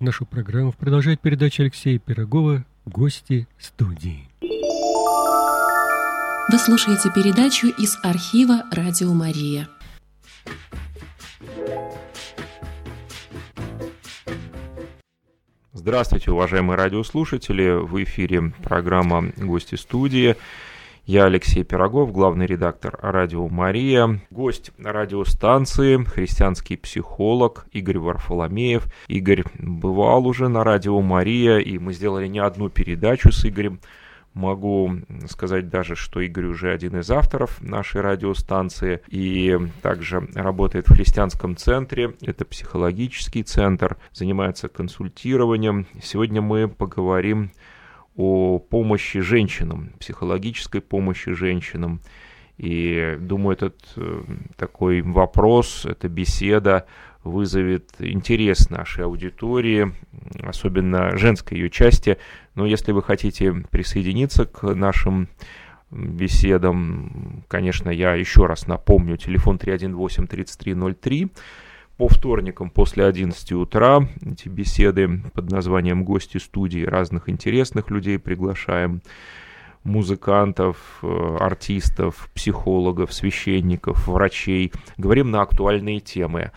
Нашу программу продолжает передача Алексея Пирогова «Гости студии». Вы слушаете передачу из архива «Радио Мария». Здравствуйте, уважаемые радиослушатели! В эфире программа «Гости студии». Я Алексей Пирогов, главный редактор «Радио Мария», гость радиостанции, христианский психолог Игорь Варфоломеев. Игорь бывал уже на «Радио Мария», и мы сделали не одну передачу с Игорем. Могу сказать даже, что Игорь уже один из авторов нашей радиостанции и также работает в христианском центре. Это психологический центр, занимается консультированием. Сегодня мы поговорим о помощи женщинам, психологической помощи женщинам. И думаю, этот э, такой вопрос, эта беседа вызовет интерес нашей аудитории, особенно женской ее части. Но если вы хотите присоединиться к нашим беседам, конечно, я еще раз напомню, телефон 318-3303, по вторникам после 11 утра эти беседы под названием «Гости студии» разных интересных людей приглашаем музыкантов, э, артистов, психологов, священников, врачей. Говорим на актуальные темы.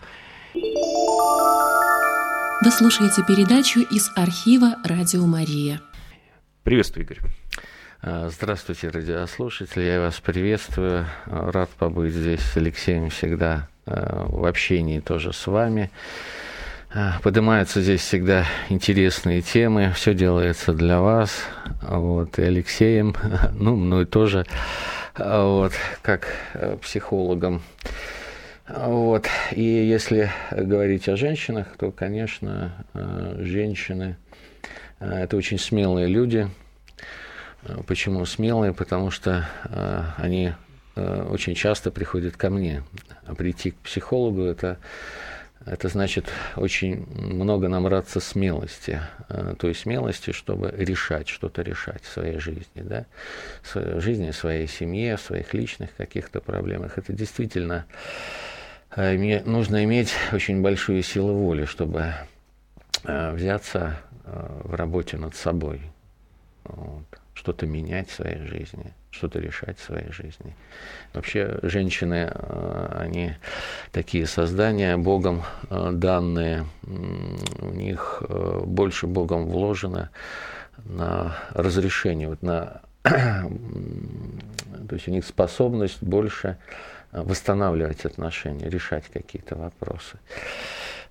Вы слушаете передачу из архива «Радио Мария». Приветствую, Игорь. А, здравствуйте, радиослушатели, я вас приветствую. Рад побыть здесь с Алексеем всегда Э, в общении тоже с вами. Э, поднимаются здесь всегда интересные темы, все делается для вас, вот, и Алексеем, ну, мной тоже, вот, как э, психологом. Вот, и если говорить о женщинах, то, конечно, женщины – это очень смелые люди. Почему смелые? Потому что они Э, очень часто приходят ко мне. А прийти к психологу это, это значит очень много набраться смелости. Э, той смелости, чтобы решать, что-то решать в своей жизни. Да? В жизни, своей семье, в своих личных каких-то проблемах. Это действительно э, нужно иметь очень большую силу воли, чтобы взяться в работе над собой. Вот что-то менять в своей жизни, что-то решать в своей жизни. Вообще женщины, э, они такие создания, Богом э, данные, у них э, больше Богом вложено на разрешение, вот на, то есть у них способность больше восстанавливать отношения, решать какие-то вопросы.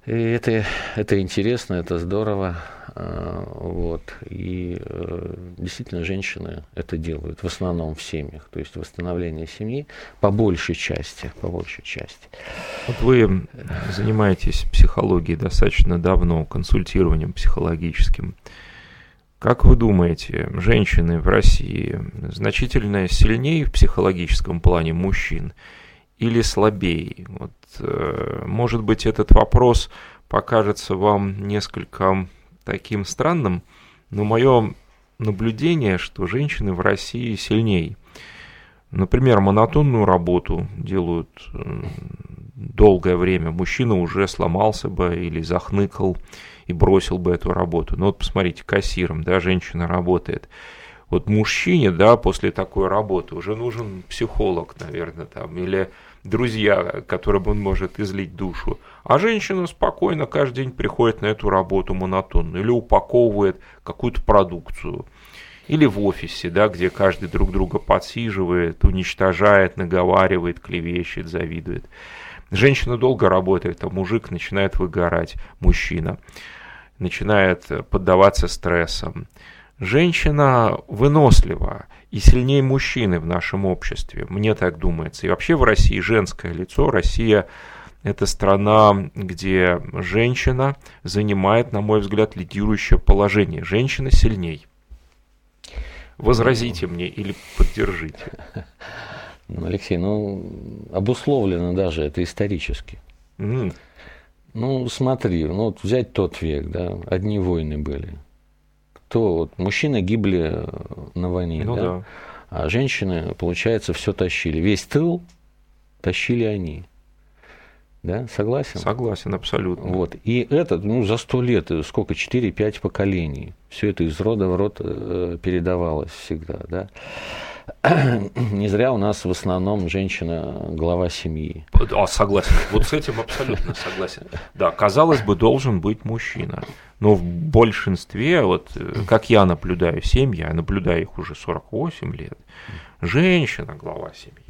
И это, это интересно, это здорово. А, вот. И э, действительно женщины это делают в основном в семьях. То есть восстановление семьи по большей части. По большей части. Вот вы занимаетесь психологией достаточно давно, консультированием психологическим. Как вы думаете, женщины в России значительно сильнее в психологическом плане мужчин или слабее? Вот, э, может быть, этот вопрос покажется вам несколько таким странным, но мое наблюдение, что женщины в России сильнее. Например, монотонную работу делают э, долгое время. Мужчина уже сломался бы или захныкал и бросил бы эту работу. Но вот посмотрите, кассиром, да, женщина работает. Вот мужчине, да, после такой работы уже нужен психолог, наверное, там, или друзья, которым он может излить душу. А женщина спокойно каждый день приходит на эту работу монотонную или упаковывает какую-то продукцию. Или в офисе, да, где каждый друг друга подсиживает, уничтожает, наговаривает, клевещет, завидует. Женщина долго работает, а мужик начинает выгорать, мужчина начинает поддаваться стрессам. Женщина вынослива и сильнее мужчины в нашем обществе, мне так думается. И вообще в России женское лицо, Россия это страна, где женщина занимает, на мой взгляд, лидирующее положение. Женщина сильней. Возразите мне или поддержите. Ну, Алексей, ну, обусловлено даже это исторически. Mm. Ну, смотри, ну, вот взять тот век, да, одни войны были то вот мужчины гибли на войне, ну, да? да. а женщины, получается, все тащили. Весь тыл тащили они. Да, согласен? Согласен, абсолютно. Вот. И это, ну, за сто лет, э, сколько, 4-5 поколений. Все это из рода в род э, передавалось всегда, да. Не зря у нас в основном женщина глава семьи. А, согласен. Вот с этим абсолютно согласен. Да, казалось бы, должен быть мужчина. Но в большинстве, вот как я наблюдаю семьи, я наблюдаю их уже 48 лет, женщина глава семьи.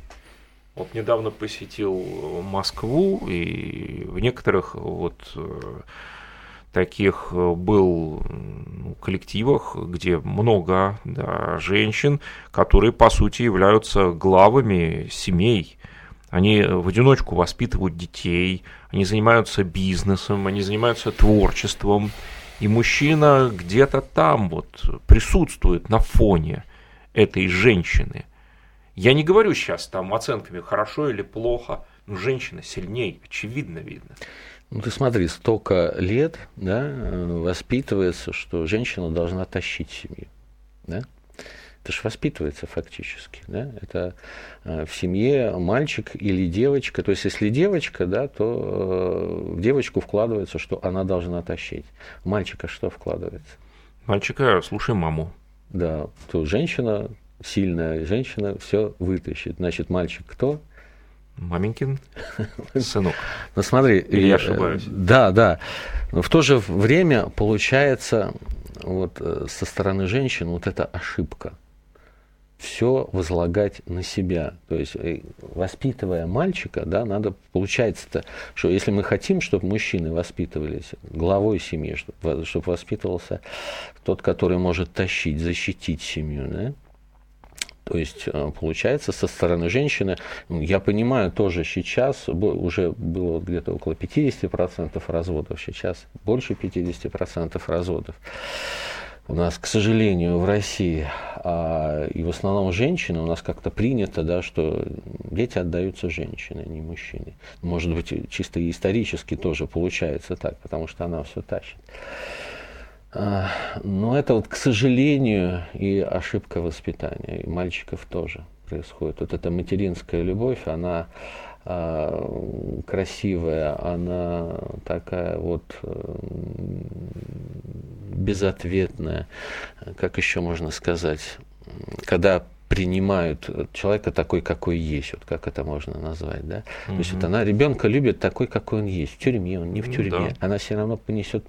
Вот недавно посетил Москву, и в некоторых вот э, таких э, был ну, коллективах, где много да, женщин, которые, по сути, являются главами семей. Они в одиночку воспитывают детей, они занимаются бизнесом, они занимаются творчеством. И мужчина где-то там вот присутствует на фоне этой женщины. Я не говорю сейчас там оценками хорошо или плохо, но женщина сильнее, очевидно видно. Ну ты смотри, столько лет да, воспитывается, что женщина должна тащить семью. Да? Это же воспитывается фактически. Да? Это э, в семье мальчик или девочка. То есть, если девочка, да, то э, в девочку вкладывается, что она должна тащить. В мальчика что вкладывается? Мальчика, слушай маму. Да, то женщина сильная женщина все вытащит. Значит, мальчик кто? Маменькин сынок. Ну смотри, Или я ошибаюсь. Да, да. Но в то же время получается вот э, со стороны женщин вот эта ошибка все возлагать на себя. То есть, э, воспитывая мальчика, да, надо, получается-то, что если мы хотим, чтобы мужчины воспитывались главой семьи, чтобы воспитывался тот, который может тащить, защитить семью, да, то есть, э, получается, со стороны женщины, я понимаю, тоже сейчас уже было где-то около 50% разводов, сейчас больше 50% разводов. У нас, к сожалению, в России, а, и в основном женщины, у нас как-то принято, да, что дети отдаются женщине, а не мужчине. Может быть, чисто исторически тоже получается так, потому что она все тащит. А, но это вот, к сожалению, и ошибка воспитания, и мальчиков тоже происходит. Вот эта материнская любовь, она э, красивая, она такая вот безответная, как еще можно сказать, когда принимают человека такой, какой есть, вот как это можно назвать, да? Угу. То есть вот она ребенка любит такой, какой он есть. В тюрьме он, не в тюрьме. Да. Она все равно понесет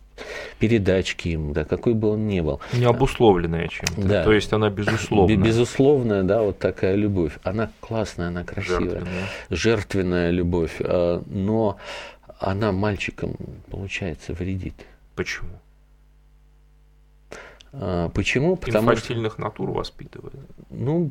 передачки ему, да, какой бы он ни был. Не обусловленная чем-то. Да. То есть она безусловная. Безусловная, да, вот такая любовь. Она классная, она красивая. Жертвенная, Жертвенная любовь. А, но она мальчикам, получается, вредит. Почему? А, почему? Потому Инфантильных что, натур воспитывает. Ну,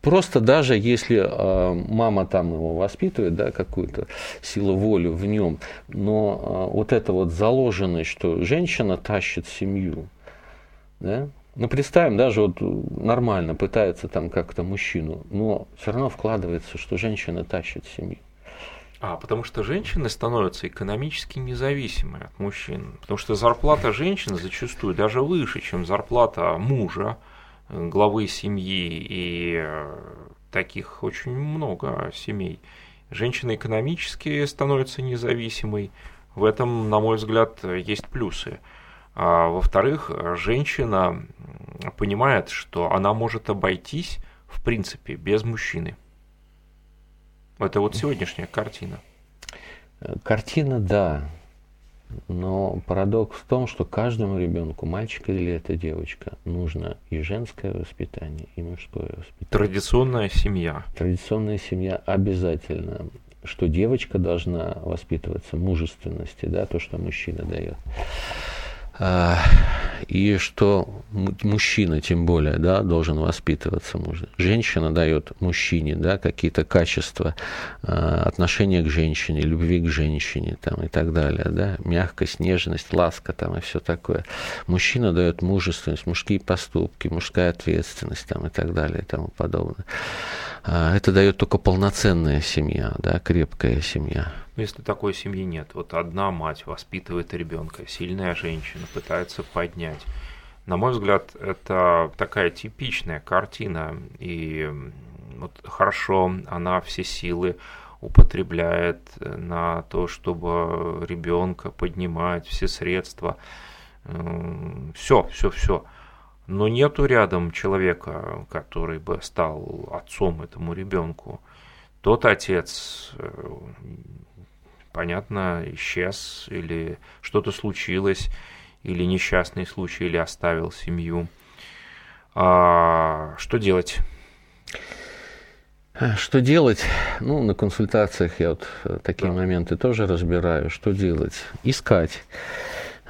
просто даже если э, мама там его воспитывает, да, какую-то силу воли в нем, но э, вот это вот заложенность, что женщина тащит семью, да, ну, представим, даже вот нормально пытается там как-то мужчину, но все равно вкладывается, что женщина тащит семью. А, потому что женщины становятся экономически независимы от мужчин. Потому что зарплата женщины зачастую даже выше, чем зарплата мужа, э, главы семьи. И э, таких очень много семей. Женщина экономически становится независимой. В этом, на мой взгляд, есть плюсы. А во-вторых, женщина понимает, что она может обойтись, в принципе, без мужчины. Это вот сегодняшняя картина. Картина, да. Но парадокс в том, что каждому ребенку, мальчик или это девочка, нужно и женское воспитание, и мужское воспитание. Традиционная семья. Традиционная семья обязательно. Что девочка должна воспитываться мужественности, да, то, что мужчина дает. И что мужчина, тем более, да, должен воспитываться мужа. Женщина дает мужчине да, какие-то качества, а, отношения к женщине, любви к женщине там, и так далее. Да, мягкость, нежность, ласка там, и все такое. Мужчина дает мужественность, мужские поступки, мужская ответственность там, и так далее и тому подобное. А, это дает только полноценная семья, да, крепкая семья. Но если такой семьи нет, вот одна мать воспитывает ребенка, сильная женщина пытается поднять. На мой взгляд, это такая типичная картина. И вот хорошо, она все силы употребляет на то, чтобы ребенка поднимать, все средства, все, все, все. Но нету рядом человека, который бы стал отцом этому ребенку. Тот отец, э, понятно, исчез, или что-то случилось, или несчастный случай, или оставил семью. А что делать? Что делать? Ну, на консультациях я вот э, такие да. моменты тоже разбираю. Что делать? Искать.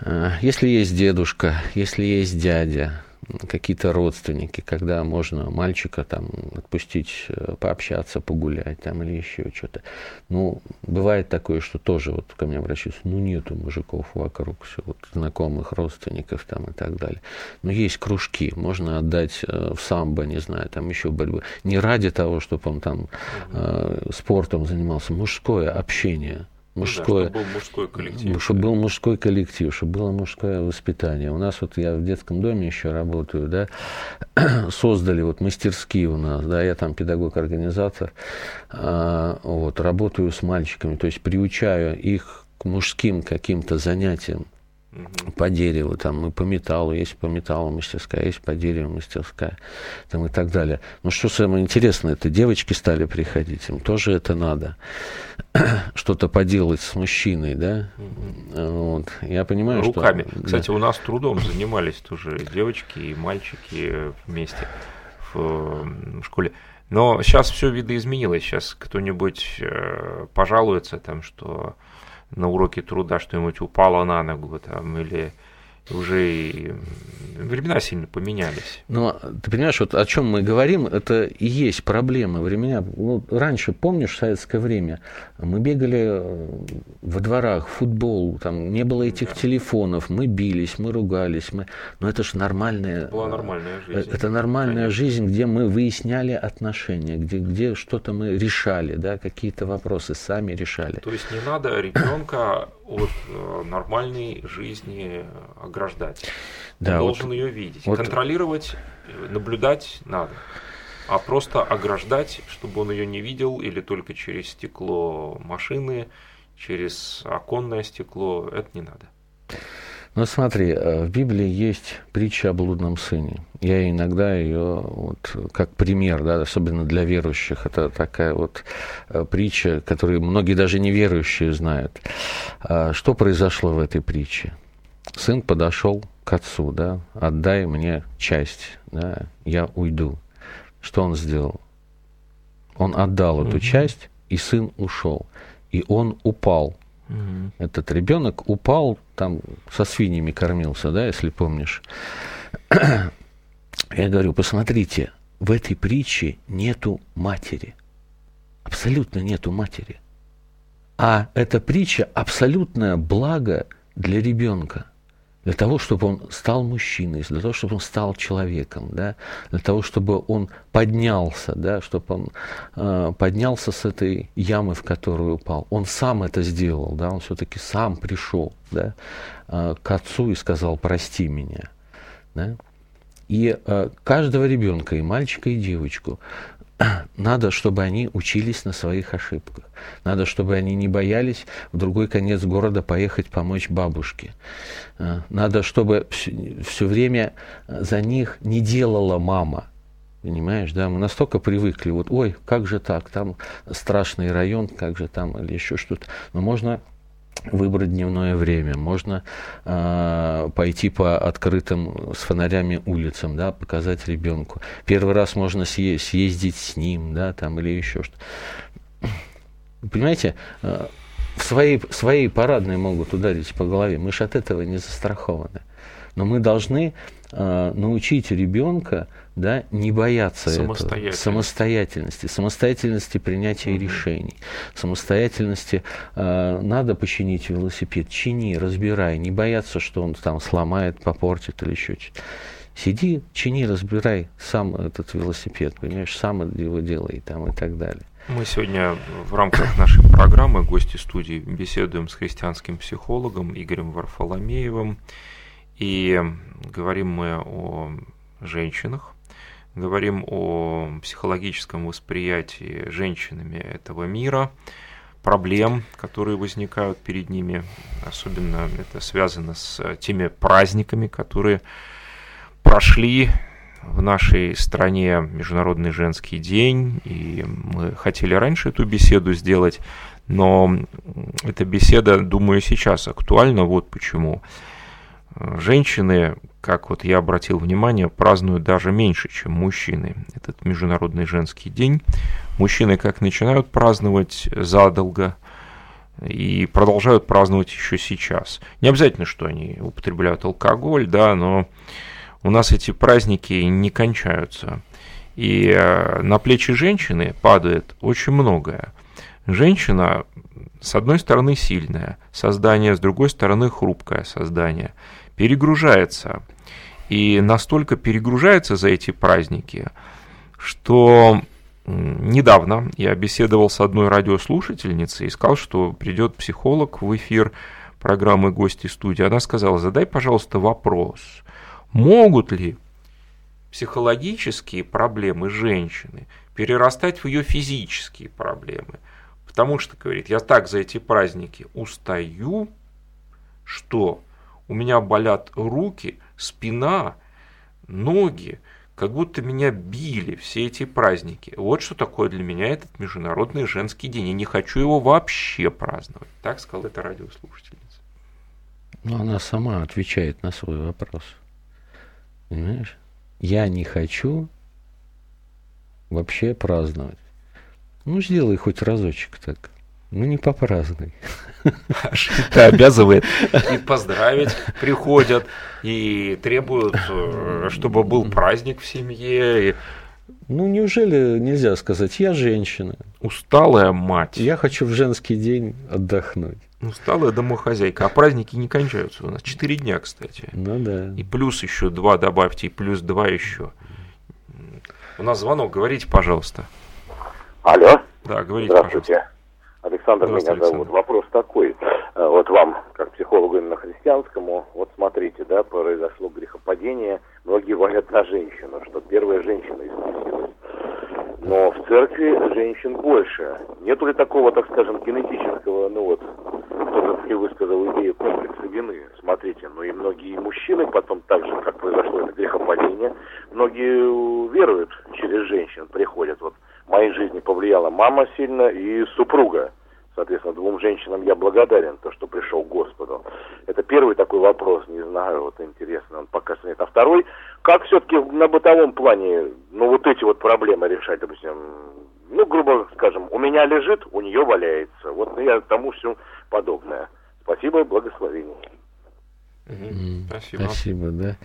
Э, если есть дедушка, если есть дядя, какие-то родственники, когда можно мальчика там отпустить, э, пообщаться, погулять там или еще что-то. Ну, бывает такое, что тоже вот ко мне обращаются, ну, нету мужиков вокруг, все, вот знакомых, родственников там и так далее. Но есть кружки, можно отдать э, в самбо, не знаю, там еще борьбы. Не ради того, чтобы он там э, спортом занимался, мужское общение – мужское, да, чтобы был мужской коллектив. Чтобы был мужской коллектив, чтобы было мужское воспитание. У нас вот я в детском доме еще работаю, да, создали вот мастерские у нас, да, я там педагог-организатор, а, вот, работаю с мальчиками, то есть приучаю их к мужским каким-то занятиям, по дереву, там и по металлу, есть по металлу мастерская, есть по дереву мастерская, там и так далее. Но что самое интересное, это девочки стали приходить, им тоже это надо. Что-то поделать с мужчиной, да? Вот. Я понимаю, Руками. что... Кстати, да. у нас трудом занимались тоже девочки и мальчики вместе в школе. Но сейчас все видоизменилось. Сейчас кто-нибудь э, пожалуется, там, что на уроке труда что-нибудь упало на ногу там, или уже и времена сильно поменялись. Но ты понимаешь, вот о чем мы говорим, это и есть проблема времена. Ну, раньше, помнишь, в советское время, мы бегали э, во дворах, футбол, там не было этих да. телефонов, мы бились, мы ругались, мы... но это же нормальная... Это была нормальная жизнь. Это нормальная Конечно. жизнь, где мы выясняли отношения, где, где что-то мы решали, да, какие-то вопросы сами решали. То есть не надо ребенка от э, нормальной жизни ограждать. Он да, должен вот, ее видеть. Вот, Контролировать, э, наблюдать надо. А просто ограждать, чтобы он ее не видел, или только через стекло машины, через оконное стекло, это не надо. Ну смотри, э, в Библии есть притча о блудном сыне. Я иногда ее вот как пример, да, особенно для верующих, это такая вот э, притча, которую многие даже неверующие знают. А что произошло в этой притче? Сын подошел к отцу, да, отдай мне часть, да, я уйду. Что он сделал? Он отдал эту часть, и сын ушел. И он упал Угу. Этот ребенок упал, там со свиньями кормился, да, если помнишь. Я говорю, посмотрите, в этой притче нету матери. Абсолютно нету матери. А эта притча абсолютное благо для ребенка для того, чтобы он стал мужчиной, для того, чтобы он стал человеком, да, для того, чтобы он поднялся, да, чтобы он э, поднялся с этой ямы, в которую упал. Он сам это сделал, да, он все-таки сам пришел да, э, к отцу и сказал, прости меня. Да. И э, каждого ребенка, и мальчика, и девочку, надо, чтобы они учились на своих ошибках. Надо, чтобы они не боялись в другой конец города поехать помочь бабушке. Э, надо, чтобы все время за них не делала мама. Понимаешь, да, мы настолько привыкли, вот, ой, как же так, там страшный район, как же там, или еще что-то. Но можно выбрать дневное время, можно э, пойти по открытым с фонарями улицам, да, показать ребенку. Первый раз можно съездить, с ним, да, там или еще что. Понимаете, э, в своей, своей парадной могут ударить по голове. Мы же от этого не застрахованы. Но мы должны э, научить ребенка да, не бояться этого, самостоятельности, самостоятельности принятия угу. решений, самостоятельности. Э, надо починить велосипед, чини, разбирай, не бояться, что он там сломает, попортит или еще что-то. Сиди, чини, разбирай сам этот велосипед, понимаешь, сам его делай там и так далее. Мы сегодня в рамках нашей программы «Гости студии» беседуем с христианским психологом Игорем Варфоломеевым. И говорим мы о женщинах, говорим о психологическом восприятии женщинами этого мира, проблем, которые возникают перед ними. Особенно это связано с теми праздниками, которые прошли в нашей стране Международный женский день, и мы хотели раньше эту беседу сделать, но эта беседа, думаю, сейчас актуальна. Вот почему. Женщины, как вот я обратил внимание, празднуют даже меньше, чем мужчины. Этот Международный женский день. Мужчины как начинают праздновать задолго и продолжают праздновать еще сейчас. Не обязательно, что они употребляют алкоголь, да, но у нас эти праздники не кончаются. И э, на плечи женщины падает очень многое. Женщина, с одной стороны, сильное создание, с другой стороны, хрупкое создание, перегружается. И настолько перегружается за эти праздники, что недавно я беседовал с одной радиослушательницей и сказал, что придет психолог в эфир программы «Гости студии». Она сказала, задай, пожалуйста, вопрос, могут ли психологические проблемы женщины перерастать в ее физические проблемы – Потому что, говорит, я так за эти праздники устаю, что у меня болят руки, спина, ноги, как будто меня били все эти праздники. Вот что такое для меня этот Международный женский день. Я не хочу его вообще праздновать. Так сказала эта радиослушательница. Ну, она сама отвечает на свой вопрос. Понимаешь? Я не хочу вообще праздновать. Ну, сделай хоть разочек так. Ну, не попразднуй. Это обязывает. И поздравить приходят, и требуют, э, чтобы был праздник в семье. Ну, неужели нельзя сказать, я женщина. Усталая мать. Я хочу в женский день отдохнуть. Усталая домохозяйка. А праздники не кончаются у нас. Четыре дня, кстати. Ну да. И плюс еще два добавьте, и плюс два еще. У нас звонок, говорите, пожалуйста. Алло. Да, говорите, Здравствуйте. Пожалуйста. Александр меня зовут. Вопрос такой. Э, вот вам, как психологу именно христианскому, вот смотрите, да, произошло грехопадение. Многие говорят на женщину, что первая женщина искусилась. Но в церкви женщин больше. Нету ли такого, так скажем, генетического, ну вот, тоже ты высказал идею комплекса вины. Смотрите, ну и многие мужчины потом так же, как произошло это грехопадение, многие веруют через женщин, приходят. Вот моей жизни повлияла мама сильно и супруга. Соответственно, двум женщинам я благодарен, то, что пришел к Господу. Это первый такой вопрос, не знаю, вот интересно, он пока нет. А второй, как все-таки на бытовом плане, ну, вот эти вот проблемы решать, допустим, ну, грубо скажем, у меня лежит, у нее валяется. Вот я тому все подобное. Спасибо благословение. Спасибо. Спасибо, да.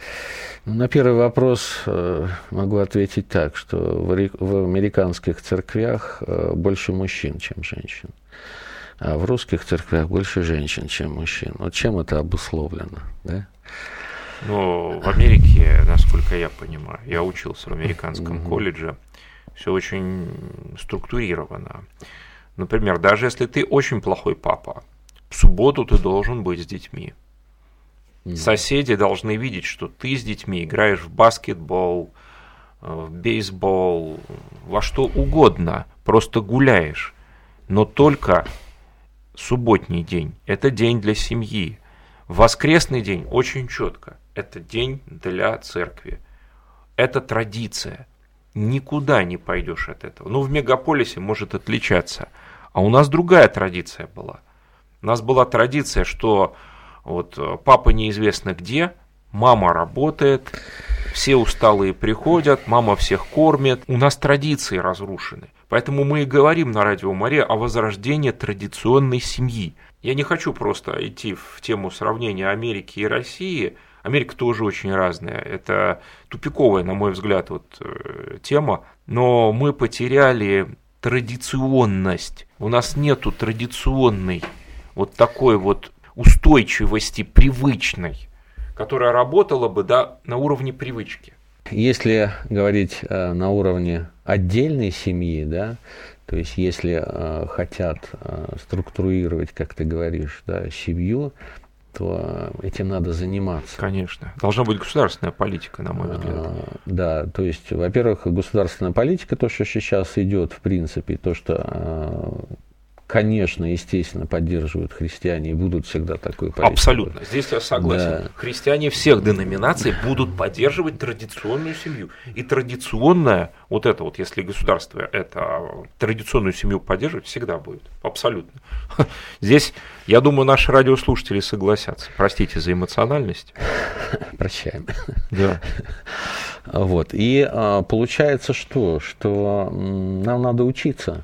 Ну, на первый вопрос э, могу ответить так, что в, в американских церквях э, больше мужчин, чем женщин. А в русских церквях больше женщин, чем мужчин. Вот чем это обусловлено, да? Ну, в Америке, насколько я понимаю, я учился в американском колледже, все очень структурировано. Например, даже если ты очень плохой папа, в субботу ты должен быть с детьми. Соседи должны видеть, что ты с детьми играешь в баскетбол, э, в бейсбол, во что угодно, просто гуляешь. Но только субботний день – это день для семьи. Воскресный день очень четко – это день для церкви. Это традиция. Никуда не пойдешь от этого. Ну, в мегаполисе может отличаться. А у нас другая традиция была. У нас была традиция, что вот э, папа неизвестно где, мама работает, все усталые приходят, мама всех кормит. У нас традиции разрушены. Поэтому мы и говорим на радио Мария о возрождении традиционной семьи. Я не хочу просто идти в тему сравнения Америки и России. Америка тоже очень разная. Это тупиковая, на мой взгляд, вот, э, тема. Но мы потеряли традиционность. У нас нету традиционной вот такой вот устойчивости привычной, которая работала бы да, на уровне привычки. Если говорить э, на уровне отдельной семьи, да, то есть если э, хотят э, структурировать, как ты говоришь, да, семью, то этим надо заниматься. Конечно. Должна быть государственная политика, на мой взгляд. А, да, то есть, во-первых, государственная политика, то, что сейчас идет, в принципе, то, что конечно, естественно, поддерживают христиане и будут всегда такой политикой. Абсолютно. Здесь я согласен. Да. Христиане всех деноминаций будут поддерживать традиционную семью. И традиционная, вот это вот, если государство это традиционную семью поддерживает, всегда будет. Абсолютно. Здесь, я думаю, наши радиослушатели согласятся. Простите за эмоциональность. Прощаем. Да. Вот. И а, получается что? Что нам надо учиться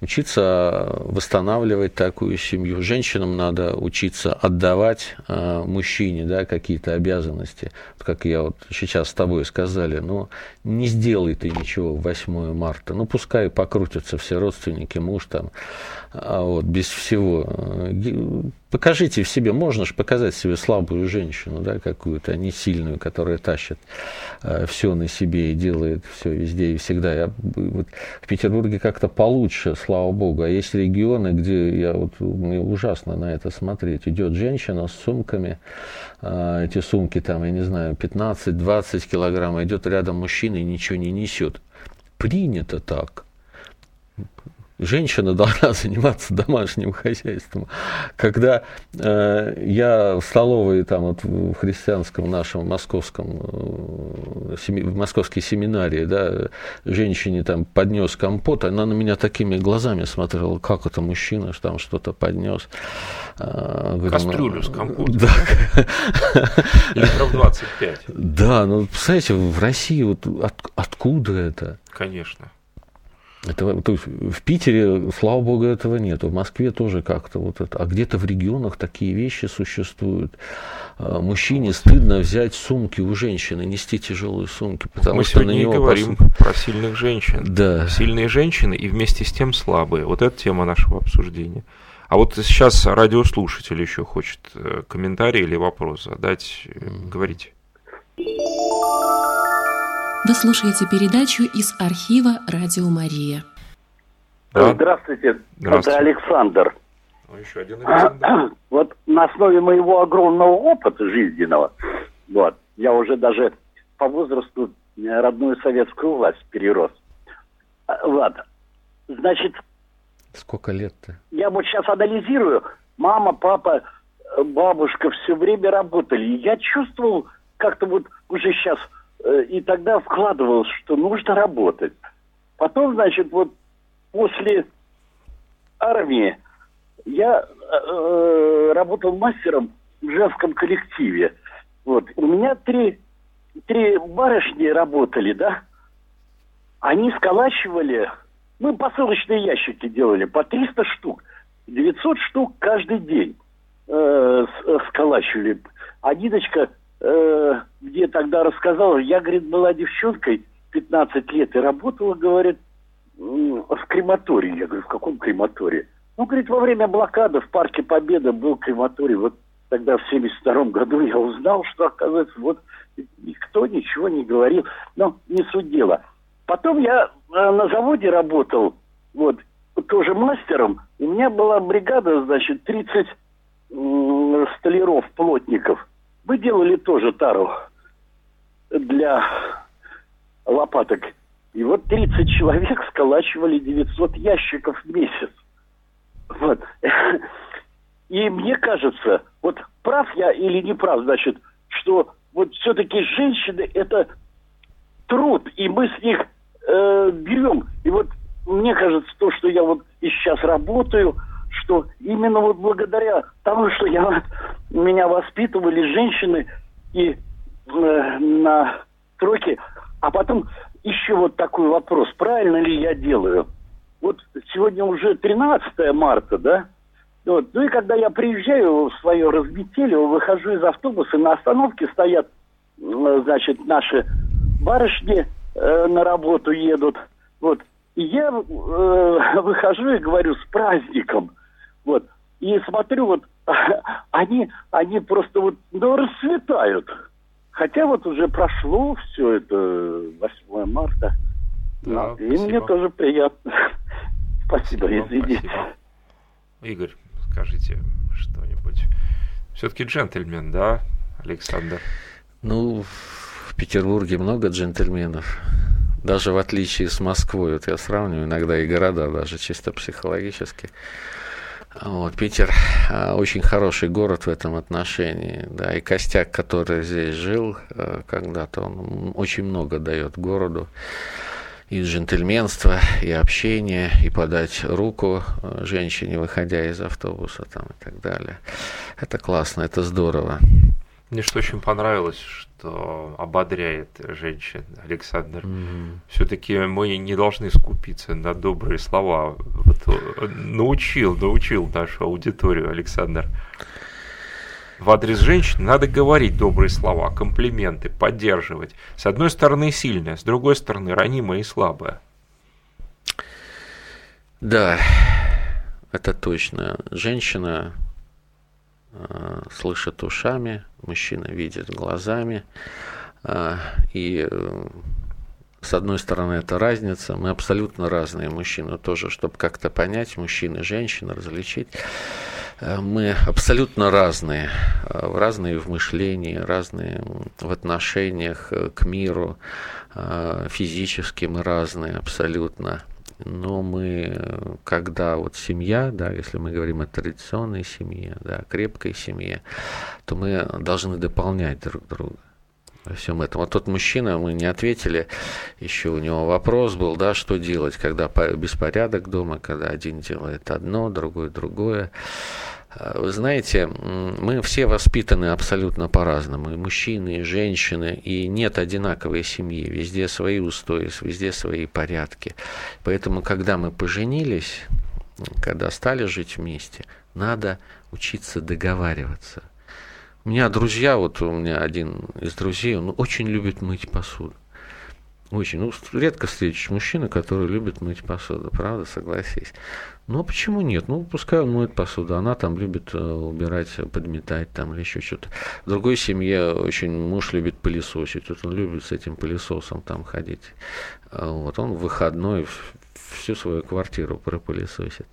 учиться восстанавливать такую семью. Женщинам надо учиться отдавать э, мужчине да, какие-то обязанности. Как я вот сейчас с тобой сказали, ну, не сделай ты ничего в 8 марта. Ну, пускай покрутятся все родственники, муж там, а вот, без всего. Покажите в себе, можно же показать себе слабую женщину, да, какую-то, а не сильную, которая тащит э, все на себе и делает все везде и всегда. Я, вот, в Петербурге как-то получше, слава богу. А есть регионы, где я вот, мне ужасно на это смотреть. Идет женщина с сумками, э, эти сумки там, я не знаю, 15-20 килограмм, идет рядом мужчина и ничего не несет. Принято так женщина должна заниматься домашним хозяйством. Когда э, я в столовой там вот в христианском нашем московском э, семи, в московской семинарии, да, женщине там поднес компот, она на меня такими глазами смотрела, как это мужчина что там что-то поднес. Э, Кастрюлю с компотом. Да. Литров 25. Да, ну, представляете, в России вот от, откуда это? Конечно. Это, то есть в Питере, слава богу, этого нет. В Москве тоже как-то вот это. А где-то в регионах такие вещи существуют. А, мужчине стыдно взять сумки у женщины, нести тяжелые сумки, потому Мы что на него говорим пос... про сильных женщин. Да. Сильные женщины и вместе с тем слабые. Вот это тема нашего обсуждения. А вот сейчас радиослушатель еще хочет э, комментарий или вопрос задать. Mm. Говорите. Вы слушаете передачу из архива «Радио Мария». Да. Здравствуйте, Здравствуйте, это Александр. Ну, еще один Александр. Вот на основе моего огромного опыта жизненного, вот, я уже даже по возрасту родную советскую власть перерос. А, вот, значит... Сколько лет-то? Я вот сейчас анализирую. Мама, папа, бабушка все время работали. Я чувствовал как-то вот уже сейчас Э, и тогда вкладывалось, что нужно работать. Потом, значит, вот после армии я э, работал мастером в женском коллективе. Вот. У меня три, три барышни работали, да. Они сколачивали, мы посылочные ящики делали по 300 штук. 900 штук каждый день э, сколачивали. А Ниночка э, где тогда рассказала, я, говорит, была девчонкой, 15 лет, и работала, говорит, в крематории. Я говорю, в каком крематории? Ну, говорит, во время блокады в Парке Победы был крематорий. Вот тогда в 72 году я узнал, что, оказывается, вот никто ничего не говорил. Но не суть дела. Потом я э, на заводе работал, вот, тоже мастером. У меня была бригада, значит, 30 э, столяров, плотников – мы делали тоже тару для лопаток. И вот 30 человек сколачивали 900 ящиков в месяц. Вот. И мне кажется, вот прав я или не прав, значит, что вот все-таки женщины это труд, и мы с них э, берем. И вот мне кажется, то, что я вот и сейчас работаю – что именно вот благодаря тому, что я, меня воспитывали женщины и э, на тройке, а потом еще вот такой вопрос, правильно ли я делаю? Вот сегодня уже 13 марта, да? Вот. Ну и когда я приезжаю в свое разбителье, выхожу из автобуса, на остановке стоят, значит, наши барышни э, на работу едут. Вот. И я э, выхожу и говорю с праздником – вот. И смотрю, вот они, они просто вот ну, расцветают. Хотя вот уже прошло все это 8 марта. Да, и спасибо. мне тоже приятно. спасибо, спасибо, извините. Спасибо. Игорь, скажите что-нибудь. Все-таки джентльмен, да, Александр? Ну, в Петербурге много джентльменов. Даже в отличие с Москвой, вот я сравниваю иногда и города, даже чисто психологически. Вот, Питер а, очень хороший город в этом отношении, да, и Костяк, который здесь жил а, когда-то, он очень много дает городу и джентльменства, и общения, и подать руку а, женщине, выходя из автобуса там, и так далее. Это классно, это здорово. Мне что очень понравилось, что ободряет женщин Александр. Mm-hmm. Все-таки мы не должны скупиться на добрые слова. Вот, э, научил, научил нашу аудиторию Александр. В адрес женщин надо говорить добрые слова, комплименты, поддерживать. С одной стороны сильная, с другой стороны ранимая и слабая. Да, это точно. Женщина Э, слышит ушами, мужчина видит глазами. Э, и э, с одной стороны, это разница. Мы абсолютно разные мужчины тоже, чтобы как-то понять, мужчины, женщины, различить. Мы абсолютно разные, разные в мышлении, разные в отношениях к миру, физически мы разные абсолютно но мы, когда вот семья, да, если мы говорим о традиционной семье, да, крепкой семье, то мы должны дополнять друг друга во всем этом. Вот тот мужчина, мы не ответили, еще у него вопрос был, да, что делать, когда беспорядок дома, когда один делает одно, другой другое. А, вы знаете, мы все воспитаны абсолютно по-разному, и мужчины, и женщины, и нет одинаковой семьи, везде свои устои, везде свои порядки. Поэтому, когда мы поженились, когда стали жить вместе, надо учиться договариваться. У меня друзья, вот у меня один из друзей, он очень любит мыть посуду. Очень. Ну, редко встретишь мужчину, который любит мыть посуду, правда, согласись. Ну, а почему нет? Ну, пускай он моет посуду, она там любит э, убирать, подметать там или еще что-то. В другой семье очень муж любит пылесосить, вот он любит с этим пылесосом там ходить. А вот он в выходной всю свою квартиру пропылесосит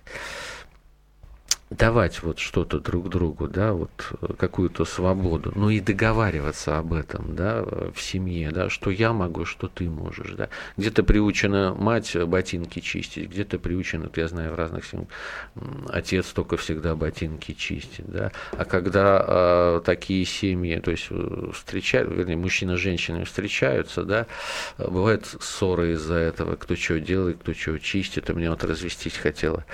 давать вот что-то друг другу, да, вот э, какую-то свободу, ну и договариваться об этом, да, в семье, да, что я могу, что ты можешь, да. Где-то приучена мать ботинки чистить, где-то приучена, я знаю, в разных семьях, отец только всегда ботинки чистит, да. А когда э, такие семьи, то есть э, встречают, вернее, мужчина с женщиной встречаются, да, бывают ссоры из-за этого, кто что делает, кто что чистит, у меня вот развестись хотела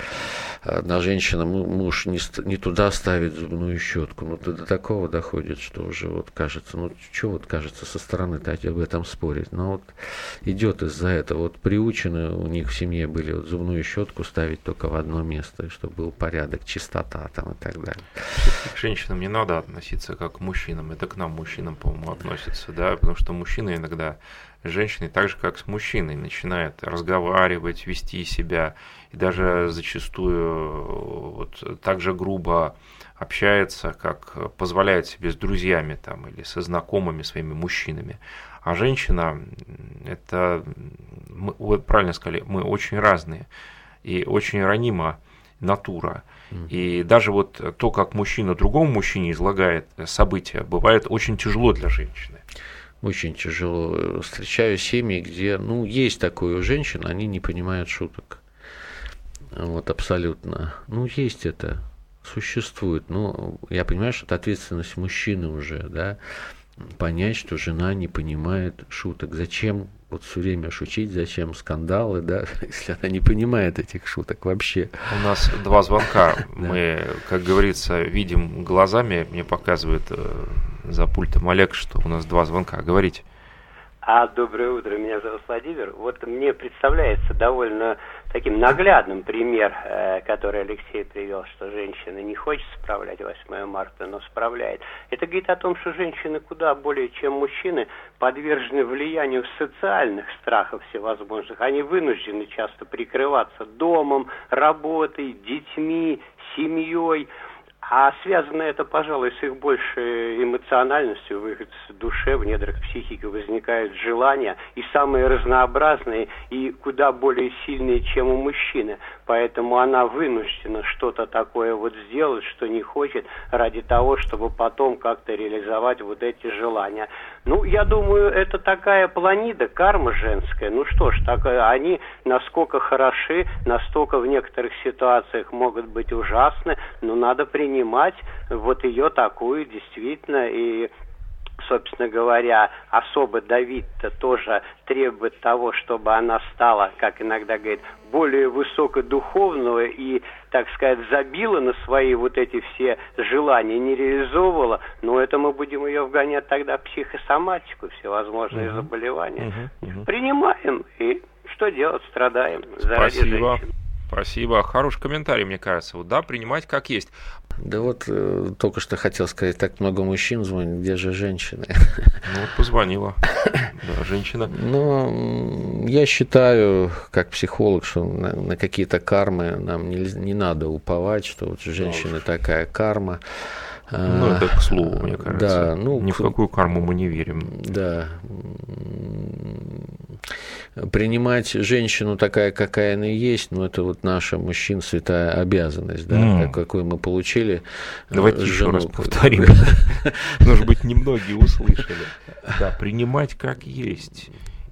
одна женщина, мы муж не, не туда ставит зубную щетку. Ну, до, такого доходит, что уже вот кажется, ну, что вот кажется со стороны-то об этом спорить. Но вот идет из-за этого. Вот приучены у них в семье были вот зубную щетку ставить только в одно место, чтобы был порядок, чистота там и так далее. К женщинам не надо относиться как к мужчинам. Это к нам, мужчинам, по-моему, относится, да, потому что мужчины иногда с женщиной так же, как с мужчиной, начинают разговаривать, вести себя, и даже зачастую вот так же грубо общается, как позволяет себе с друзьями там, или со знакомыми своими мужчинами. А женщина, это, мы, вы правильно сказали, мы очень разные и очень ранима натура. И даже вот то, как мужчина другому мужчине излагает события, бывает очень тяжело для женщины очень тяжело. Встречаю семьи, где, ну, есть такое у женщин, они не понимают шуток. Вот абсолютно. Ну, есть это, существует. Но я понимаю, что это ответственность мужчины уже, да, понять, что жена не понимает шуток. Зачем вот все время шутить, зачем скандалы, да, если она не понимает этих шуток вообще. У нас два звонка. Мы, как говорится, видим глазами, мне показывает э, за пультом Олег, что у нас два звонка. Говорите. А, доброе утро, меня зовут Владимир. Вот мне представляется довольно таким наглядным пример, э, который Алексей привел, что женщина не хочет справлять 8 марта, но справляет. Это говорит о том, что женщины куда более, чем мужчины, подвержены влиянию социальных страхов всевозможных. Они вынуждены часто прикрываться домом, работой, детьми, семьей. А связано это, пожалуй, с их большей эмоциональностью, в их душе, в недрах психики возникают желания, и самые разнообразные, и куда более сильные, чем у мужчины. Поэтому она вынуждена что-то такое вот сделать, что не хочет, ради того, чтобы потом как-то реализовать вот эти желания. Ну, я думаю, это такая планида, карма женская. Ну что ж, так, они насколько хороши, настолько в некоторых ситуациях могут быть ужасны, но надо принимать вот ее такую действительно и собственно говоря, особо давить-то тоже требует того, чтобы она стала, как иногда говорит, более высокодуховного и, так сказать, забила на свои вот эти все желания, не реализовывала, но это мы будем ее вгонять тогда в психосоматику, всевозможные угу. заболевания. Угу, угу. Принимаем и что делать, страдаем. Спасибо. Женщин. Спасибо. Хороший комментарий, мне кажется. Вот, да, принимать как есть. Да вот э, только что хотел сказать, так много мужчин звонит, где же женщины? Ну вот позвонила, да, женщина. Ну, я считаю, как психолог, что на, на какие-то кармы нам не, не надо уповать, что вот женщина такая карма. Ну, это к слову, мне кажется. Да, ну, Ни в какую карму мы не верим. Да. Принимать женщину такая, какая она есть, ну, это вот наша мужчин святая обязанность, да, mm. какую мы получили. Э, Давайте жену. еще раз повторим. Может быть, немногие услышали. Да, принимать как есть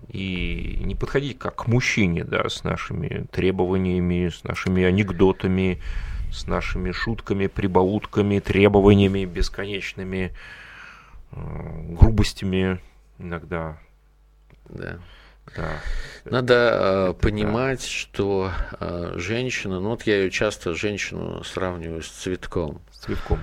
и не подходить как к мужчине, да, с нашими требованиями, с нашими анекдотами, с нашими шутками, прибаутками, требованиями бесконечными, э, грубостями иногда. Да. Да. Надо э, понимать, да. что э, женщина, ну вот я ее часто женщину сравниваю с цветком. С цветком.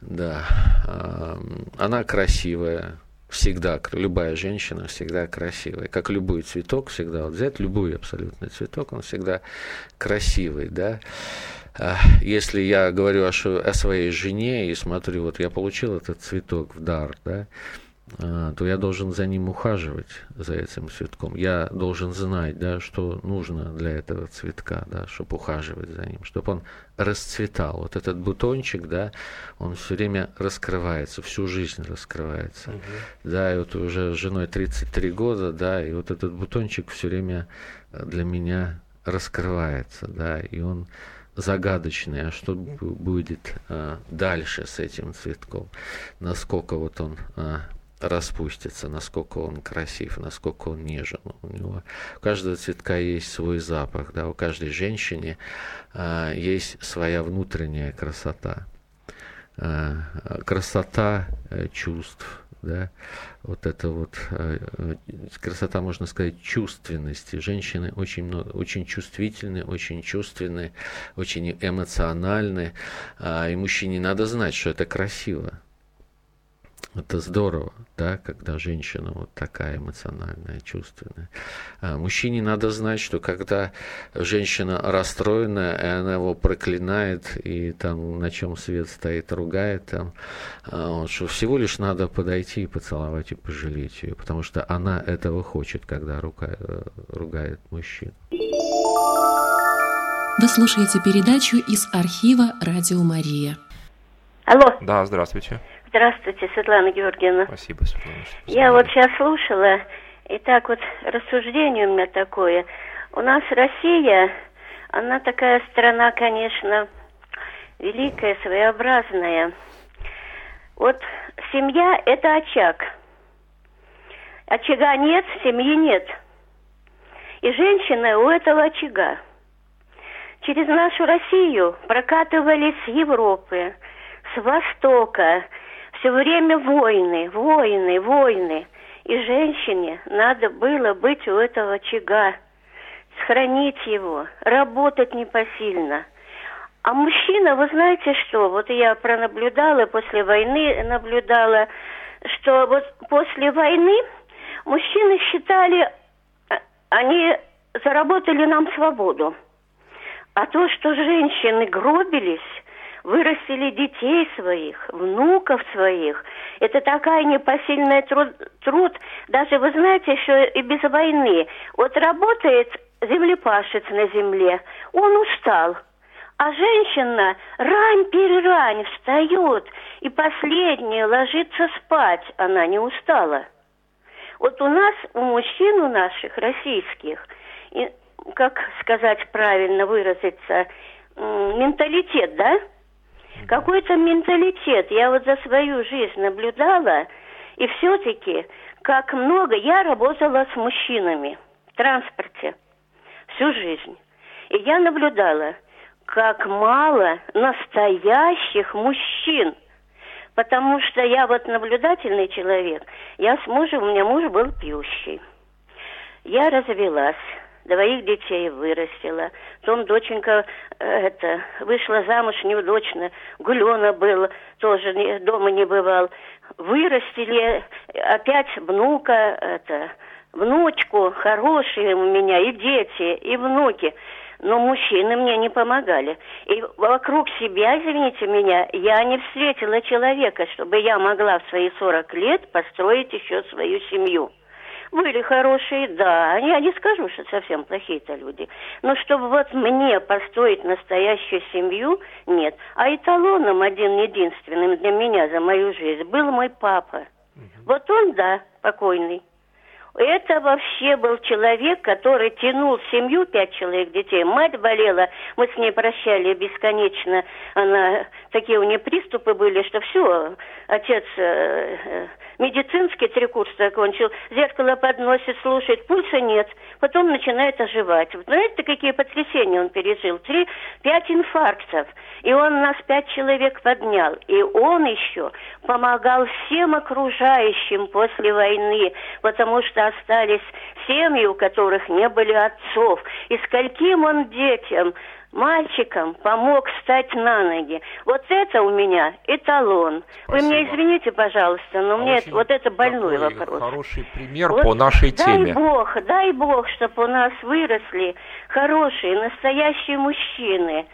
Да. Э, она красивая, всегда, любая женщина всегда красивая. Как любой цветок всегда, вот взять любой абсолютно цветок, он всегда красивый, да. Если я говорю о, о своей жене и смотрю, вот я получил этот цветок в дар, да, то я должен за ним ухаживать, за этим цветком. Я должен знать, да, что нужно для этого цветка, да, чтобы ухаживать за ним, чтобы он расцветал. Вот этот бутончик, да, он все время раскрывается, всю жизнь раскрывается. Угу. Да, и вот уже с женой 33 года, да, и вот этот бутончик все время для меня раскрывается, да, и он загадочный, а что будет а, дальше с этим цветком, насколько вот он а, распустится, насколько он красив, насколько он нежен. У него у каждого цветка есть свой запах, да, у каждой женщины а, есть своя внутренняя красота, а, красота а, чувств, да, вот это вот а, красота, можно сказать, чувственности. Женщины очень много, очень чувствительны, очень чувственны, очень эмоциональны, а, и мужчине надо знать, что это красиво это здорово, да, когда женщина вот такая эмоциональная, чувственная. А мужчине надо знать, что когда женщина расстроена, и она его проклинает, и там на чем свет стоит, ругает, там, а, вот, что всего лишь надо подойти и поцеловать и пожалеть ее, потому что она этого хочет, когда рука, э, ругает мужчину. Вы слушаете передачу из архива «Радио Мария». Алло. Да, здравствуйте. Здравствуйте, Светлана Георгиевна. Спасибо, Светлана. Я вот сейчас слушала, и так вот рассуждение у меня такое. У нас Россия, она такая страна, конечно, великая, своеобразная. Вот семья – это очаг. Очага нет, семьи нет. И женщина у этого очага. Через нашу Россию прокатывались с Европы, с Востока, все время войны, войны, войны. И женщине надо было быть у этого очага, сохранить его, работать непосильно. А мужчина, вы знаете что, вот я пронаблюдала, после войны наблюдала, что вот после войны мужчины считали, а, они заработали нам свободу. А то, что женщины гробились, вырастили детей своих, внуков своих. Это такая непосильная труд, труд. Даже, вы знаете, еще и без войны. Вот работает землепашец на земле, он устал. А женщина рань-перерань встает и последняя ложится спать, она не устала. Вот у нас, у мужчин у наших, российских, и, как сказать правильно выразиться, менталитет, да? Какой-то менталитет. Я вот за свою жизнь наблюдала, и все-таки, как много, я работала с мужчинами в транспорте всю жизнь. И я наблюдала, как мало настоящих мужчин. Потому что я вот наблюдательный человек. Я с мужем, у меня муж был пьющий. Я развелась двоих детей вырастила. Потом доченька э, это, вышла замуж неудачно, гулена был, тоже не, дома не бывал. Вырастили опять внука, это, внучку, хорошие у меня, и дети, и внуки. Но мужчины мне не помогали. И вокруг себя, извините меня, я не встретила человека, чтобы я могла в свои 40 лет построить еще свою семью. Были хорошие, да. Я не скажу, что совсем плохие-то люди. Но чтобы вот мне построить настоящую семью, нет. А эталоном один единственным для меня за мою жизнь был мой папа. Вот он, да, покойный. Это вообще был человек, который тянул семью, пять человек детей. Мать болела, мы с ней прощали бесконечно. Она, такие у нее приступы были, что все, отец э, э, медицинский три курса окончил, зеркало подносит, слушает, пульса нет, потом начинает оживать. Знаете, какие потрясения он пережил? Три, пять инфарктов. И он нас пять человек поднял. И он еще помогал всем окружающим после войны, потому что остались семьи, у которых не были отцов. И скольким он детям мальчикам помог встать на ноги. Вот это у меня эталон. Спасибо. Вы мне извините, пожалуйста, но а мне это, вот это больной вопрос. Хороший пример вот по нашей дай теме. Дай Бог, дай Бог, чтобы у нас выросли хорошие, настоящие мужчины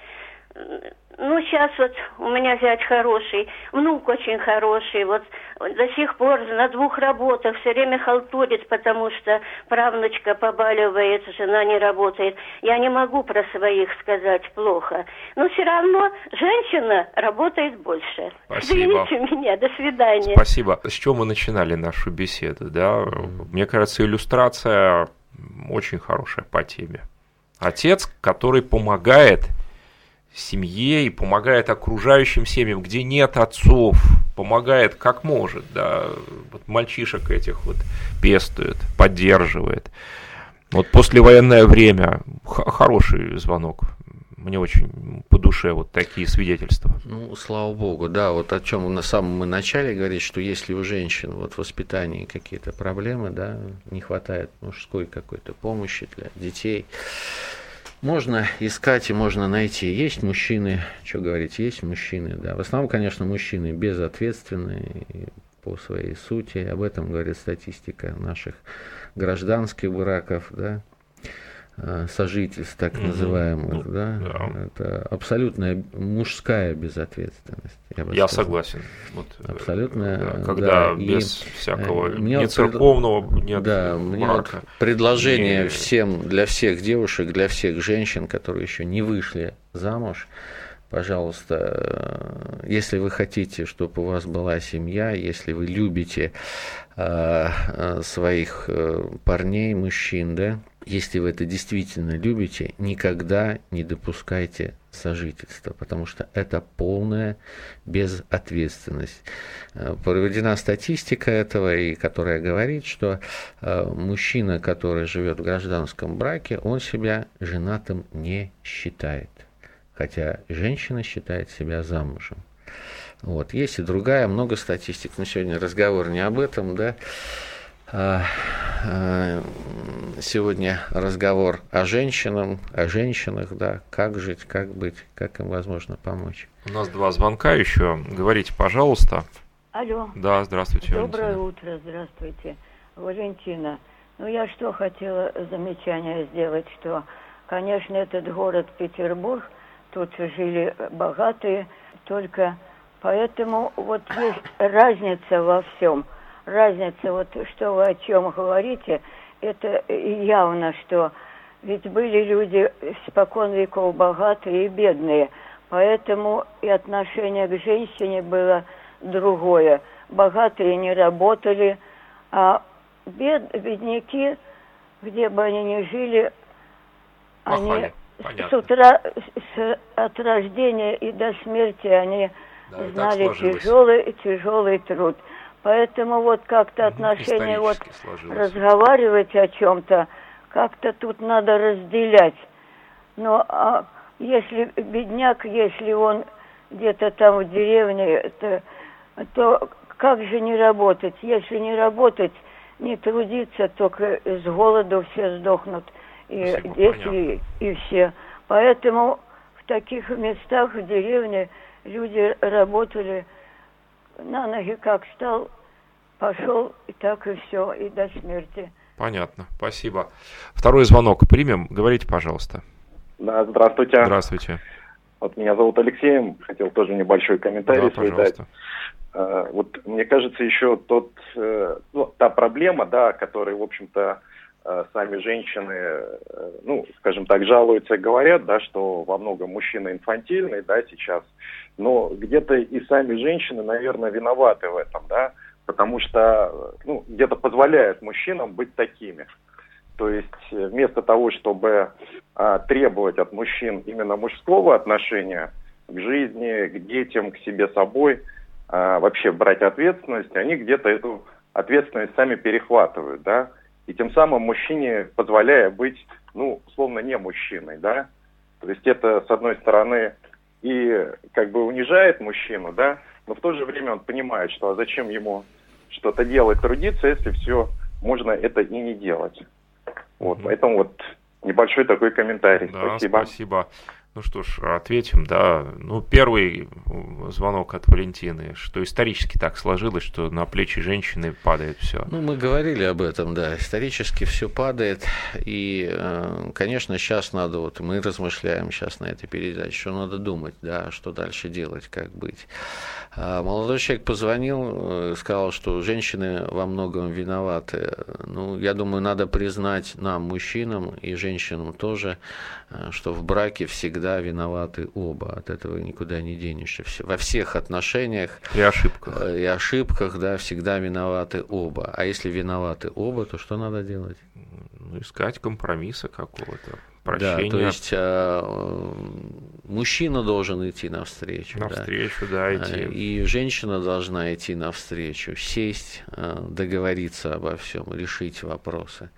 ну, сейчас вот у меня зять хороший, внук очень хороший, вот до сих пор на двух работах все время халтурит, потому что правнучка побаливает, жена не работает. Я не могу про своих сказать плохо. Но все равно женщина работает больше. Спасибо. Извините меня, до свидания. Спасибо. С чего мы начинали нашу беседу, да? Мне кажется, иллюстрация очень хорошая по теме. Отец, который помогает семье и помогает окружающим семьям, где нет отцов, помогает как может, да, вот мальчишек этих вот пестует, поддерживает. Вот послевоенное время хороший звонок. Мне очень по душе вот такие свидетельства. Ну, слава богу, да, вот о чем на самом начале говорить, что если у женщин вот в воспитании какие-то проблемы, да, не хватает мужской какой-то помощи для детей, можно искать и можно найти. Есть мужчины, что говорить, есть мужчины, да. В основном, конечно, мужчины безответственные по своей сути. Об этом говорит статистика наших гражданских браков, да. Э, сожительств, так называемых, ну, да? да, это абсолютная мужская безответственность. Я, я согласен. Вот, э, Абсолютно. Да, когда да, без и, всякого э, мне ни церковного, пред... нет да, мне вот предложение и... всем, для всех девушек, для всех женщин, которые еще не вышли замуж, пожалуйста, если вы хотите, чтобы у вас была семья, если вы любите э, своих парней, мужчин, да, если вы это действительно любите, никогда не допускайте сожительства, потому что это полная безответственность. Э, проведена статистика этого, и которая говорит, что э, мужчина, который живет в гражданском браке, он себя женатым не считает, хотя женщина считает себя замужем. Вот. Есть и другая, много статистик, но сегодня разговор не об этом, да. А, а, сегодня разговор о женщинах, о женщинах, да, как жить, как быть, как им возможно помочь. У нас два звонка еще. Говорите, пожалуйста. Алло. Да, здравствуйте. Доброе Валентина. утро, здравствуйте. Валентина, ну я что хотела замечание сделать, что, конечно, этот город Петербург, тут жили богатые, только поэтому вот есть разница во всем – разница, вот что вы о чем говорите, это явно, что Ведь были люди спокон веков богатые и бедные, поэтому и отношение к женщине было другое. Богатые не работали, а бед, бедняки, где бы они ни жили, Пахали. они с утра, с, от рождения и до смерти они Да, знали тяжелый, тяжелый труд. Поэтому вот как-то отношение вот сложилось. разговаривать о чем-то, как-то тут надо разделять. Но а если бедняк, если он где-то там в деревне, то, то как же не работать? Если не работать, не трудиться, только с голоду все сдохнут. И Спасибо, дети, и, и все. Поэтому в таких местах, в деревне, люди работали на ноги, как встал, пошел, и так и все, и до смерти. Понятно, спасибо. Второй звонок примем. Говорите, пожалуйста. Да, здравствуйте. Здравствуйте. Вот меня зовут Алексей, хотел тоже небольшой комментарий Да, свой дать. пожалуйста. Э, Вот мне кажется, еще тот, э, ну, та проблема, да, о которой, в общем-то, сами женщины, э, ну, скажем так, жалуются и говорят, да, что во многом мужчина инфантильный, да, сейчас, но где-то и сами женщины, наверное, виноваты в этом, да, потому что, ну, где-то позволяют мужчинам быть такими. То есть э, вместо того, чтобы а, требовать от мужчин именно мужского отношения к жизни, к детям, к себе собой, а, вообще брать ответственность, они где-то эту ответственность сами перехватывают, да, и тем самым мужчине позволяя быть, ну, условно, не мужчиной, да. То есть это, с одной стороны, и как бы унижает мужчину, да, но в то же время он понимает, что а зачем ему что-то делать, трудиться, если все можно это и не делать. Вот, поэтому вот небольшой такой комментарий. Да, Спасибо. спасибо. Ну что ж, ответим, да. Ну, первый звонок от Валентины, что исторически так сложилось, что на плечи женщины падает все. Ну, мы говорили об этом, да. Исторически все падает. И, э, конечно, сейчас надо, вот мы размышляем сейчас на этой передаче, что надо думать, да, что дальше делать, как быть. А молодой человек позвонил, э, сказал, что женщины во многом виноваты. Ну, я думаю, надо признать нам, мужчинам и женщинам тоже, э, что в браке всегда виноваты оба. От этого никуда не денешься. Во всех отношениях При ошибках. э, и ошибках, да, всегда виноваты оба. А если виноваты оба, то что надо делать? Ну, искать компромисса какого-то, Да, прощения. то есть э, мужчина должен идти навстречу. да. навстречу, да, Э, идти. И женщина должна идти навстречу, сесть, э, договориться обо всем, решить вопросы.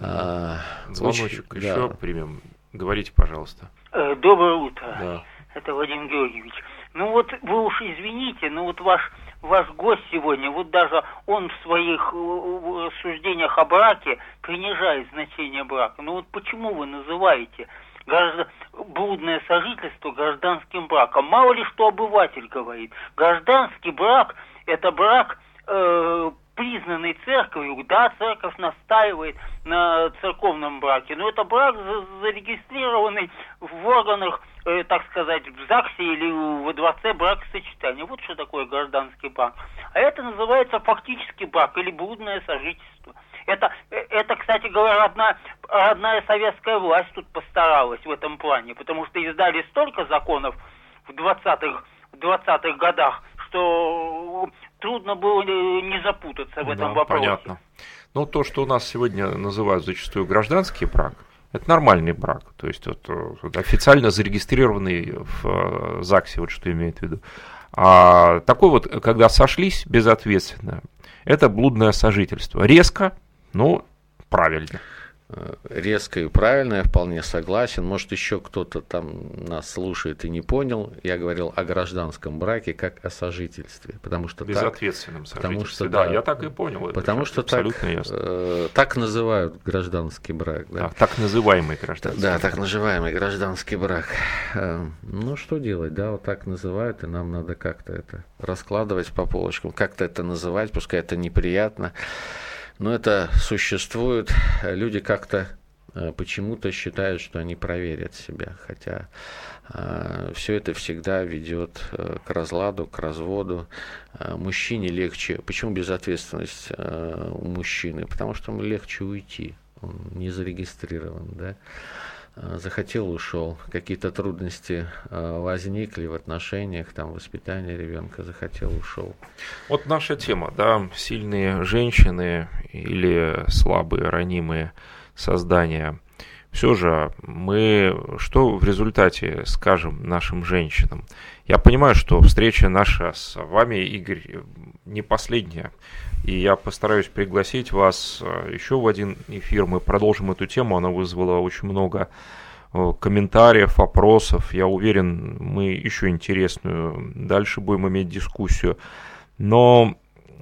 А, Звоночек очень- еще да. примем. Говорите, пожалуйста. Э, Доброе утро. Да. Это Вадим Георгиевич. Ну вот вы уж извините, но вот ваш ваш гость сегодня, вот даже он в своих э, рассуждениях о браке принижает значение брака. Ну вот почему вы называете граждан- блудное сожительство гражданским браком? Мало ли что обыватель говорит. Гражданский брак – это брак э, признанный церковью, да, церковь настаивает на церковном браке, но это брак за- зарегистрированный в органах, э, так сказать, в ЗАГСе или во дворце бракосочетания. Вот что такое гражданский брак. А это называется фактический брак или блудное сожительство. Это, э, это, кстати говоря, родная, родная советская власть тут постаралась в этом плане, потому что издали столько законов в 20-х, в 20-х годах, что трудно было не не запутаться в этом Да, вопросе. Понятно. Ну, то, что у нас сегодня называют зачастую гражданский брак, это нормальный брак. То есть вот, э, вот официально зарегистрированный в э, ЗАГСе, вот что имеет в виду. А такой вот, когда сошлись безответственно, это блудное сожительство. Резко, но правильно. Э, резко и правильно, я вполне согласен. Может, еще кто-то там нас слушает и не понял. Я говорил о гражданском браке как о сожительстве. Потому что так, Безответственном потому сожительстве. что, да, да, я так и понял. это потому всё что так, абсолютно ясно. э, так называют гражданский брак. Да? Так, так называемый гражданский Да, брак. так называемый гражданский брак. Э, Ну, что делать, да, вот так называют, и нам надо как-то это раскладывать по полочкам, как-то это называть, пускай это неприятно, но это существует. Люди как-то э, почему-то считают, что они проверят себя, хотя все это всегда ведет э, к разладу, к разводу. Э, Мужчине легче. Почему безответственность э, у мужчины? Потому что ему легче уйти. он не зарегистрирован, да, захотел, ушел. Какие-то трудности а, возникли в отношениях, там, воспитания ребенка, захотел, ушел. Вот наша тема, да, сильные женщины или слабые, ранимые создания. Все же мы что в результате скажем нашим женщинам? Я понимаю, что встреча наша с вами, Игорь, не последняя. И я постараюсь пригласить вас э, еще в один эфир. Мы продолжим эту тему. Она вызвала очень много э, комментариев, вопросов. Я уверен, мы еще интересную дальше будем иметь дискуссию. Но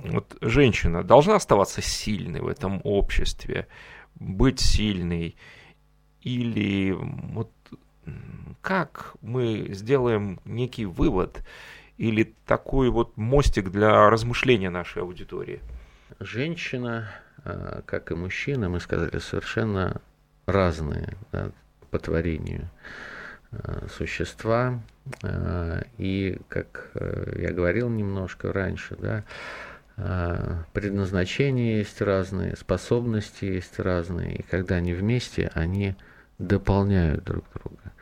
вот женщина должна оставаться сильной в этом обществе, быть сильной. Или вот как мы сделаем некий вывод или такой вот мостик для размышления нашей аудитории? Женщина, а, как и мужчина, мы сказали, совершенно разные да, по творению а, существа. А, и, как э, я говорил немножко раньше, да, предназначения есть разные, способности есть разные, и когда они вместе, они дополняют друг друга.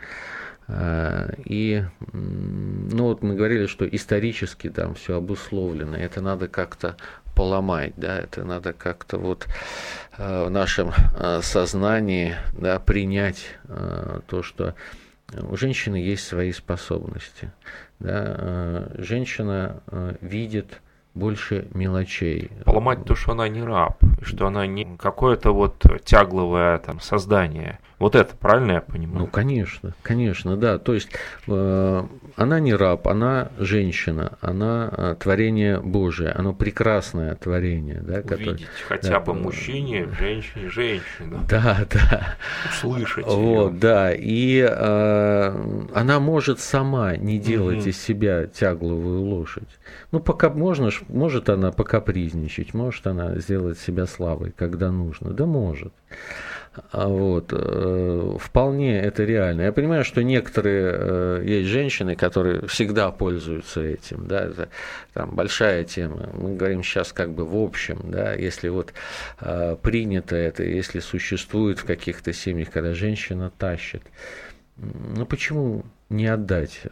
А, и, ну вот мы говорили, что исторически там все обусловлено, это надо как-то поломать, да, это надо как-то вот а, в нашем а, сознании, да, принять то, что у женщины есть свои способности, да, женщина видит больше мелочей. Поломать то, что она не раб, что она не какое-то вот тягловое там создание. Вот это правильно я понимаю? Ну, конечно, конечно, да. То есть э, она не раб, она женщина, она э, творение Божие, оно прекрасное творение. Да, Увидеть которое, хотя да, бы мужчине, женщине, женщину. Да, да. Услышать Вот, ее. да. И э, она может сама не делать угу. из себя тягловую лошадь. Ну, пока можно, может она покапризничать, может она сделать себя слабой, когда нужно. Да может. А вот, э, вполне это реально. Я понимаю, что некоторые э, есть женщины, которые всегда пользуются этим, да, это там большая тема. Мы говорим сейчас как бы в общем, да, если вот э, принято это, если существует в каких-то семьях, когда женщина тащит, ну почему не отдать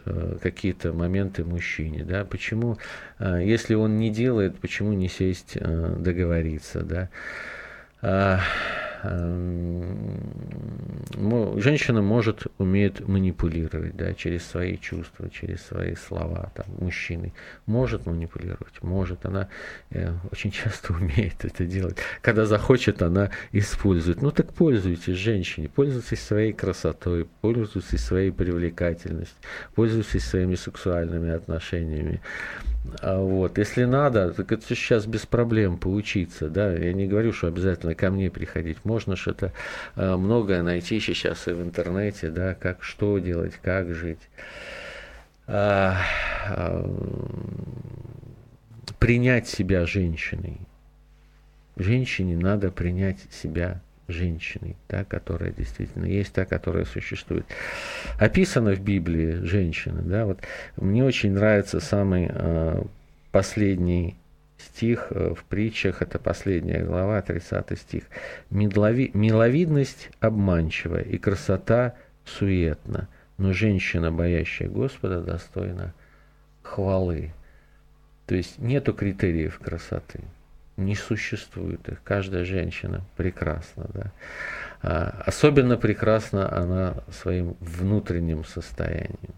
какие-то моменты мужчине, да? Почему, если он не делает, почему не сесть договориться, да? Эм, женщина может, умеет манипулировать, да, через свои чувства, через свои слова, там, мужчины может манипулировать, может, она э, очень часто умеет это делать. Когда захочет, она использует. Ну так пользуйтесь женщине, пользуйтесь своей красотой, пользуйтесь своей привлекательностью, пользуйтесь своими сексуальными отношениями. А вот, если надо, так это сейчас без проблем поучиться, да, я не говорю, что обязательно ко мне приходить, можно же это э, многое найти сейчас и в интернете, да, как что делать, как жить. А, а, принять себя женщиной. Женщине надо принять себя женщиной, та, которая действительно есть, та, которая существует. Описана в Библии женщина, да, вот мне очень нравится самый э, последний стих э, в притчах, это последняя глава, 30 стих. Милови, «Миловидность обманчива, и красота суетна, но женщина, боящая Господа, достойна хвалы». То есть нету критериев красоты не существует их. Каждая женщина прекрасна. Да? А, особенно прекрасна она своим внутренним состоянием.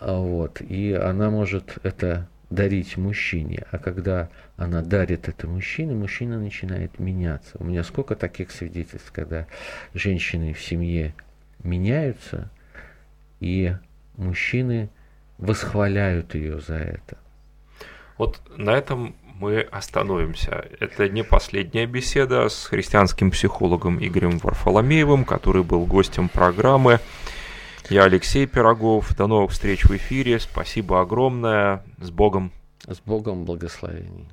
А, вот. И она может это дарить мужчине. А когда она дарит это мужчине, мужчина начинает меняться. У меня сколько таких свидетельств, когда женщины в семье меняются, и мужчины восхваляют ее за это. Вот на этом мы остановимся. Это не последняя беседа с христианским психологом Игорем Варфоломеевым, который был гостем программы. Я Алексей Пирогов. До новых встреч в эфире. Спасибо огромное. С Богом. С Богом благословений.